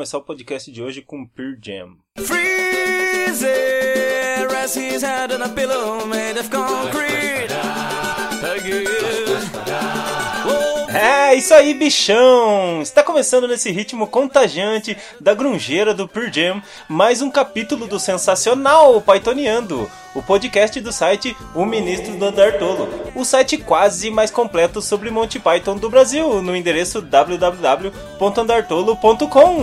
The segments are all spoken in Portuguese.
começar o podcast de hoje com Pearl Jam. Freezer, rest his head on a pillow made of concrete. É, isso aí, bichão! Está começando nesse ritmo contagiante da grungeira do Pearl Jam, mais um capítulo do sensacional Pythoniando, o podcast do site O Ministro do Andar Tolo, o site quase mais completo sobre Monty Python do Brasil, no endereço www.andartolo.com.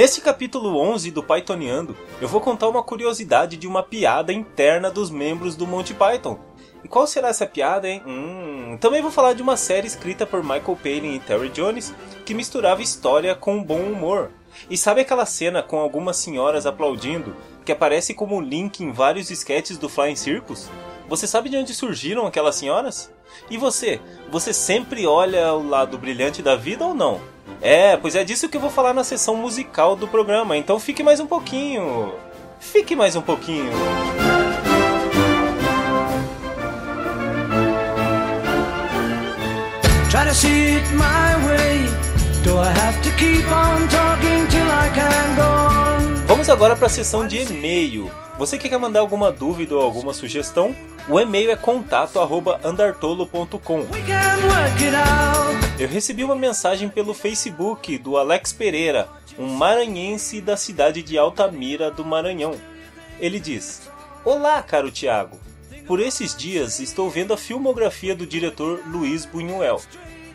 Nesse capítulo 11 do Pythoniando, eu vou contar uma curiosidade de uma piada interna dos membros do Monty Python. E qual será essa piada, hein? Hum, também vou falar de uma série escrita por Michael Palin e Terry Jones que misturava história com bom humor. E sabe aquela cena com algumas senhoras aplaudindo que aparece como link em vários esquetes do Flying Circus? Você sabe de onde surgiram aquelas senhoras? E você? Você sempre olha o lado brilhante da vida ou não? É, pois é disso que eu vou falar na sessão musical do programa, então fique mais um pouquinho. Fique mais um pouquinho. Try to see it my way. Do I have to keep on talking till I can go on? Vamos agora para a sessão de e-mail. Você que quer mandar alguma dúvida ou alguma sugestão? O e-mail é contato@andartolo.com. We can work it out. Eu recebi uma mensagem pelo Facebook do Alex Pereira, um maranhense da cidade de Altamira do Maranhão. Ele diz: Olá, caro Tiago. Por esses dias estou vendo a filmografia do diretor Luiz Buñuel.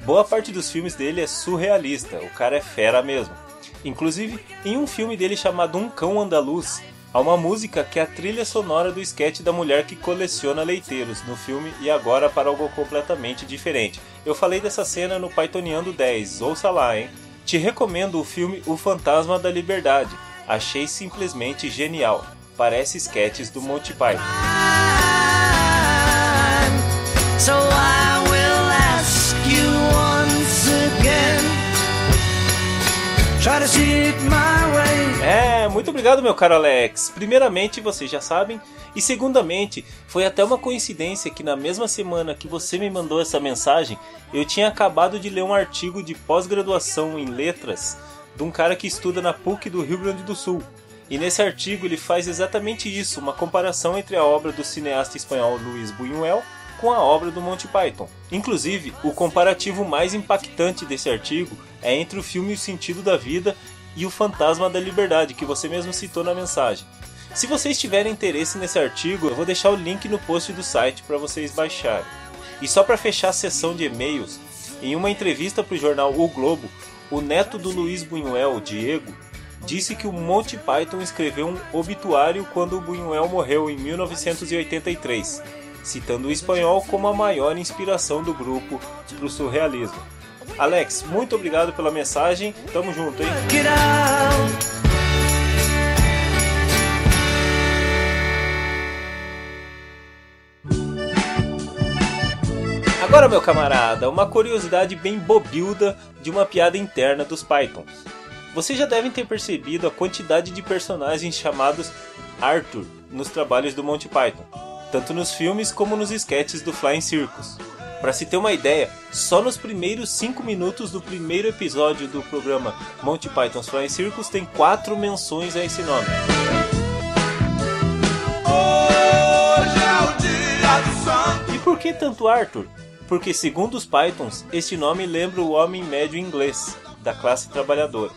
Boa parte dos filmes dele é surrealista, o cara é fera mesmo. Inclusive, em um filme dele chamado Um Cão Andaluz, há uma música que é a trilha sonora do esquete da mulher que coleciona leiteiros no filme e agora para algo completamente diferente. Eu falei dessa cena no Pythoniando 10, ouça lá, hein? Te recomendo o filme O Fantasma da Liberdade. Achei simplesmente genial. Parece esquetes do Monty Python. So I will ask you once again. Try to see my obrigado, meu caro Alex. Primeiramente, vocês já sabem, e segundamente, foi até uma coincidência que na mesma semana que você me mandou essa mensagem, eu tinha acabado de ler um artigo de pós-graduação em letras de um cara que estuda na PUC do Rio Grande do Sul. E nesse artigo ele faz exatamente isso, uma comparação entre a obra do cineasta espanhol Luis Buñuel com a obra do Monty Python. Inclusive, o comparativo mais impactante desse artigo é entre o filme O Sentido da Vida e O Fantasma da Liberdade, que você mesmo citou na mensagem. Se vocês tiverem interesse nesse artigo, eu vou deixar o link no post do site para vocês baixarem. E só para fechar a sessão de e-mails, em uma entrevista para o jornal O Globo, o neto do Luiz Buñuel, Diego, disse que o Monty Python escreveu um obituário quando o Buñuel morreu em 1983, citando o espanhol como a maior inspiração do grupo para o surrealismo. Alex, muito obrigado pela mensagem, tamo junto, hein? Agora, meu camarada, uma curiosidade bem bobilda de uma piada interna dos Pythons. Vocês já devem ter percebido a quantidade de personagens chamados Arthur nos trabalhos do Monty Python, tanto nos filmes como nos sketches do Flying Circus. Para se ter uma ideia, só nos primeiros 5 minutos do primeiro episódio do programa Monty Python's Flying Circus tem quatro menções a esse nome. E por que tanto Arthur? Porque, segundo os Pythons, este nome lembra o homem médio inglês, da classe trabalhadora.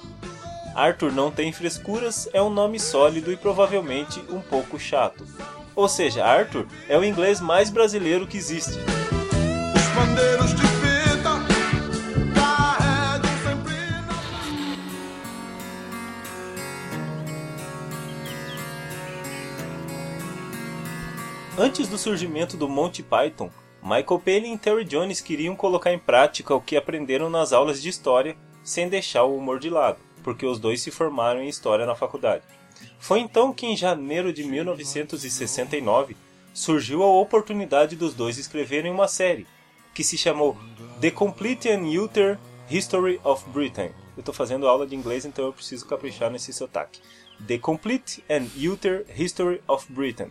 Arthur não tem frescuras é um nome sólido e provavelmente um pouco chato. Ou seja, Arthur é o inglês mais brasileiro que existe. De fita carregam sempre na Antes do surgimento do Monty Python, Michael Palin e Terry Jones queriam colocar em prática o que aprenderam nas aulas de história, sem deixar o humor de lado, porque os dois se formaram em história na faculdade. Foi então que, em janeiro de 1969, surgiu a oportunidade dos dois escreverem uma série, que se chamou The Complete and Utter History of Britain. Eu estou fazendo aula de inglês, então eu preciso caprichar nesse sotaque. The Complete and Utter History of Britain,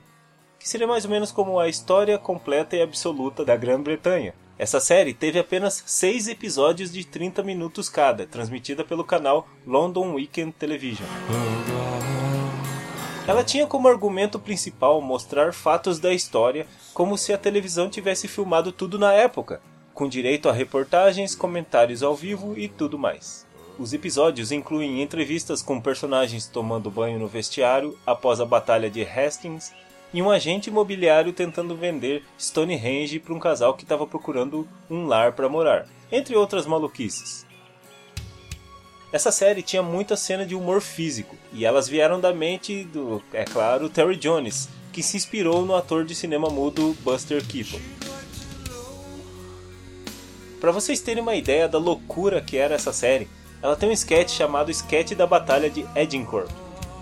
que seria mais ou menos como a história completa e absoluta da Grã-Bretanha. Essa série teve apenas seis episódios de 30 minutos cada, transmitida pelo canal London Weekend Television. Ela tinha como argumento principal mostrar fatos da história como se a televisão tivesse filmado tudo na época, com direito a reportagens, comentários ao vivo e tudo mais. Os episódios incluem entrevistas com personagens tomando banho no vestiário após a Batalha de Hastings e um agente imobiliário tentando vender Stonehenge para um casal que estava procurando um lar para morar, entre outras maluquices. Essa série tinha muita cena de humor físico, e elas vieram da mente do, é claro, Terry Jones, que se inspirou no ator de cinema mudo Buster Keaton. Para vocês terem uma ideia da loucura que era essa série, ela tem um sketch chamado Sketch da Batalha de Edincourt,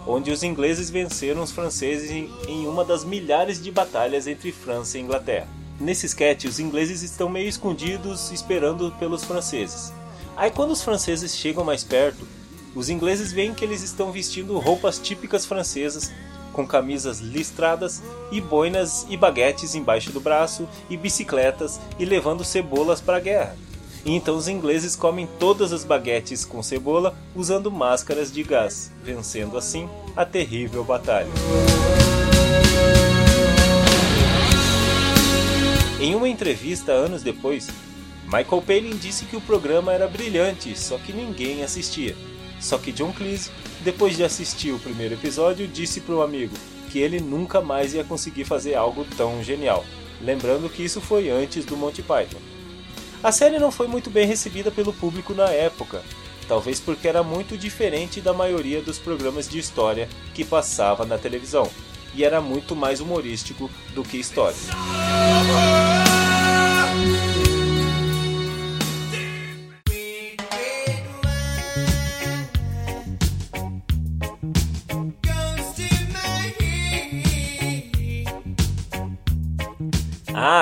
onde os ingleses venceram os franceses em, uma das milhares de batalhas entre França e Inglaterra. Nesse sketch, os ingleses estão meio escondidos esperando pelos franceses. Aí quando os franceses chegam mais perto, os ingleses veem que eles estão vestindo roupas típicas francesas, com camisas listradas e boinas e baguetes embaixo do braço e bicicletas e levando cebolas para a guerra. E então os ingleses comem todas as baguetes com cebola usando máscaras de gás, vencendo assim a terrível batalha. Em uma entrevista anos depois, Michael Palin disse que o programa era brilhante, só que ninguém assistia. Só que John Cleese, depois de assistir o primeiro episódio, disse para o amigo que ele nunca mais ia conseguir fazer algo tão genial. Lembrando que isso foi antes do Monty Python. A série não foi muito bem recebida pelo público na época, talvez porque era muito diferente da maioria dos programas de história que passava na televisão, e era muito mais humorístico do que história.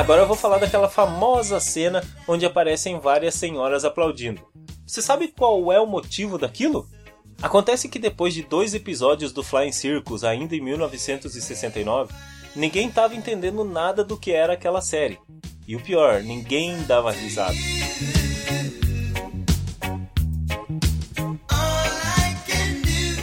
Agora eu vou falar daquela famosa cena onde aparecem várias senhoras aplaudindo. Você sabe qual é o motivo daquilo? Acontece que depois de dois episódios do Flying Circus, ainda em 1969, ninguém estava entendendo nada do que era aquela série. E o pior, ninguém dava risada.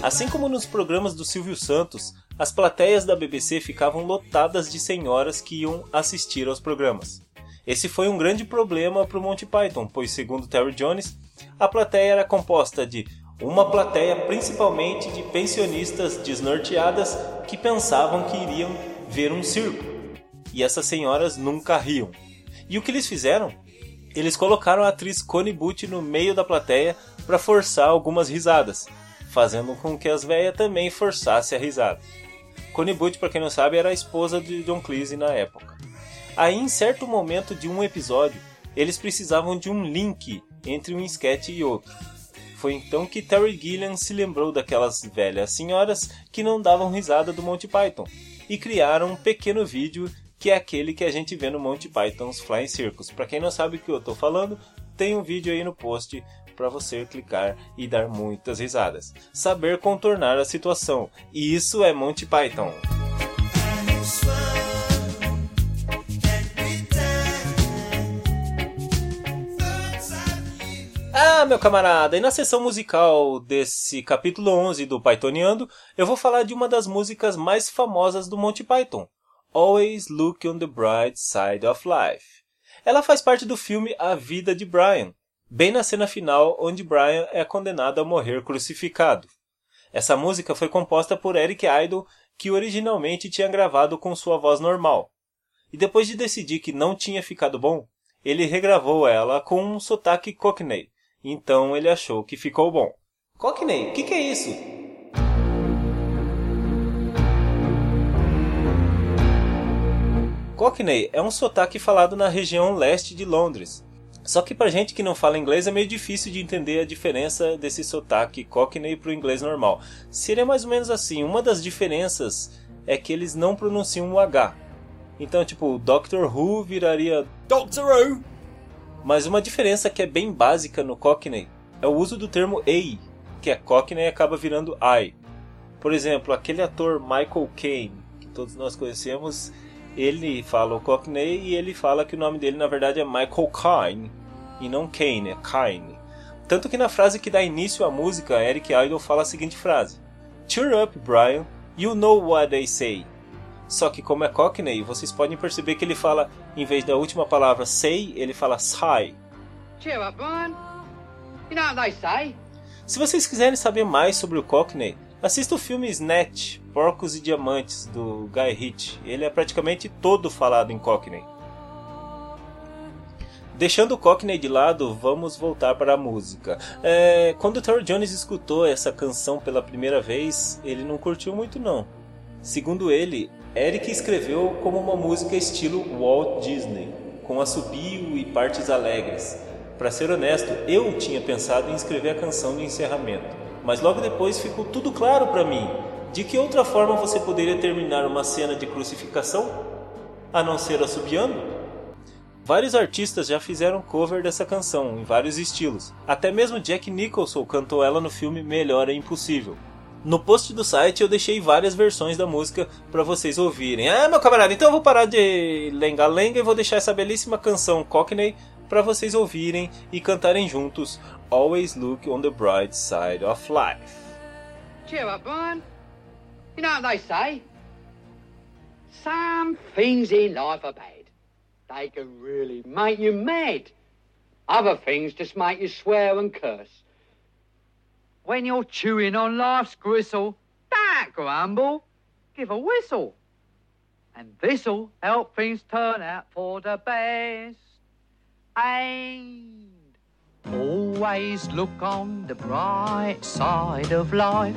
Assim como nos programas do Silvio Santos, as plateias da BBC ficavam lotadas de senhoras que iam assistir aos programas. Esse foi um grande problema para o Monty Python, pois, segundo Terry Jones, a plateia era composta de uma plateia principalmente de pensionistas desnorteadas que pensavam que iriam ver um circo. E essas senhoras nunca riam. E o que eles fizeram? Eles colocaram a atriz Connie Butch no meio da plateia para forçar algumas risadas, fazendo com que as velhas também forçassem a risada. Connie Butch, para quem não sabe, era a esposa de John Cleese na época. Aí, em certo momento de um episódio, eles precisavam de um link entre um sketch e outro. Foi então que Terry Gilliam se lembrou daquelas velhas senhoras que não davam risada do Monty Python e criaram um pequeno vídeo que é aquele que a gente vê no Monty Python's Flying Circus. Para quem não sabe o que eu estou falando, tem um vídeo aí no post para você clicar e dar muitas risadas. Saber contornar a situação. E isso é Monty Python. Ah, meu camarada, e na sessão musical desse capítulo 11 do Pythoniando, eu vou falar de uma das músicas mais famosas do Monty Python, Always Look on the Bright Side of Life. Ela faz parte do filme A Vida de Brian, bem na cena final onde Brian é condenado a morrer crucificado. Essa música foi composta por Eric Idle, que originalmente tinha gravado com sua voz normal. E depois de decidir que não tinha ficado bom, ele regravou ela com um sotaque cockney. Então ele achou que ficou bom. Cockney, o que, que é isso? Cockney é um sotaque falado na região leste de Londres. Só que pra gente que não fala inglês é meio difícil de entender a diferença desse sotaque Cockney pro inglês normal. Seria mais ou menos assim, uma das diferenças é que eles não pronunciam o H. Então, tipo, Doctor Who viraria Doctor Who. Mas uma diferença que é bem básica no Cockney é o uso do termo A, que é Cockney acaba virando I. Por exemplo, aquele ator Michael Caine, que todos nós conhecemos, ele fala o Cockney e ele fala que o nome dele na verdade é Michael Caine e não Kane, é Kine. Tanto que na frase que dá início à música, Eric Idle fala a seguinte frase: Cheer up, Brian, you know what they say. Só que como é Cockney, vocês podem perceber que ele fala, em vez da última palavra say, ele fala sigh. Cheer up, Brian. You know what they say? Se vocês quiserem saber mais sobre o Cockney, assista o filme Snatch, Porcos e Diamantes, do Guy Ritchie. Ele é praticamente todo falado em Cockney. Deixando o Cockney de lado, vamos voltar para a música. É, quando o Terry Jones escutou essa canção pela primeira vez, ele não curtiu muito não. Segundo ele, Eric escreveu como uma música estilo Walt Disney, com assobio e partes alegres. Para ser honesto, eu tinha pensado em escrever a canção de encerramento, mas logo depois ficou tudo claro para mim. De que outra forma você poderia terminar uma cena de crucificação? A não ser assobiando? Vários artistas já fizeram cover dessa canção, em vários estilos. Até mesmo Jack Nicholson cantou ela no filme Melhor é Impossível. No post do site eu deixei várias versões da música para vocês ouvirem. Ah, meu camarada, então eu vou parar de lenga-lenga e vou deixar essa belíssima canção Cockney para vocês ouvirem e cantarem juntos Always Look on the Bright Side of Life. Cheer up, Brian. You know what they say? Some things in life are bad. They can really make you mad. Other things just make you swear and curse. When you're chewing on life's gristle, don't grumble. Give a whistle. And this'll help things turn out for the best. And always look on the bright side of life.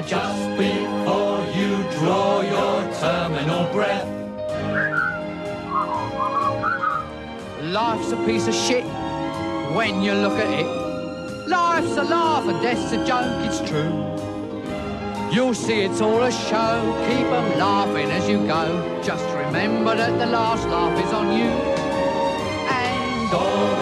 Just before you draw your terminal breath. Life's a piece of shit when you look at it. Life's a laugh and death's a joke, it's true. You'll see it's all a show, keep 'em laughing as you go. Just remember that the last laugh is on you. And always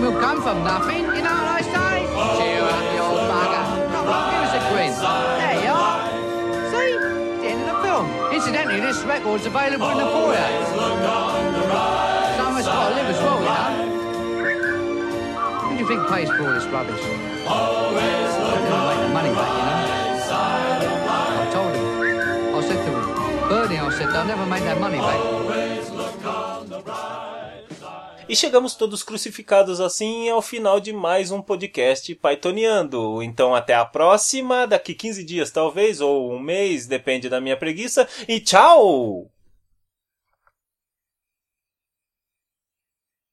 Nothing will come from nothing, you know what I say? Cheer up, you old bugger. Come on, give us a grin. There you are. See? The end of the film. Incidentally, this record's available in the foyer. Someone's got to live as well, you know. Who do you think pays for all this rubbish? Always look on make the money back, you know. I told him. I said to him, Bernie, I said, they'll never make that money back. E chegamos todos crucificados assim ao final de mais um podcast Pythoniando. Então até a próxima, daqui 15 dias talvez, ou um mês, depende da minha preguiça. E tchau!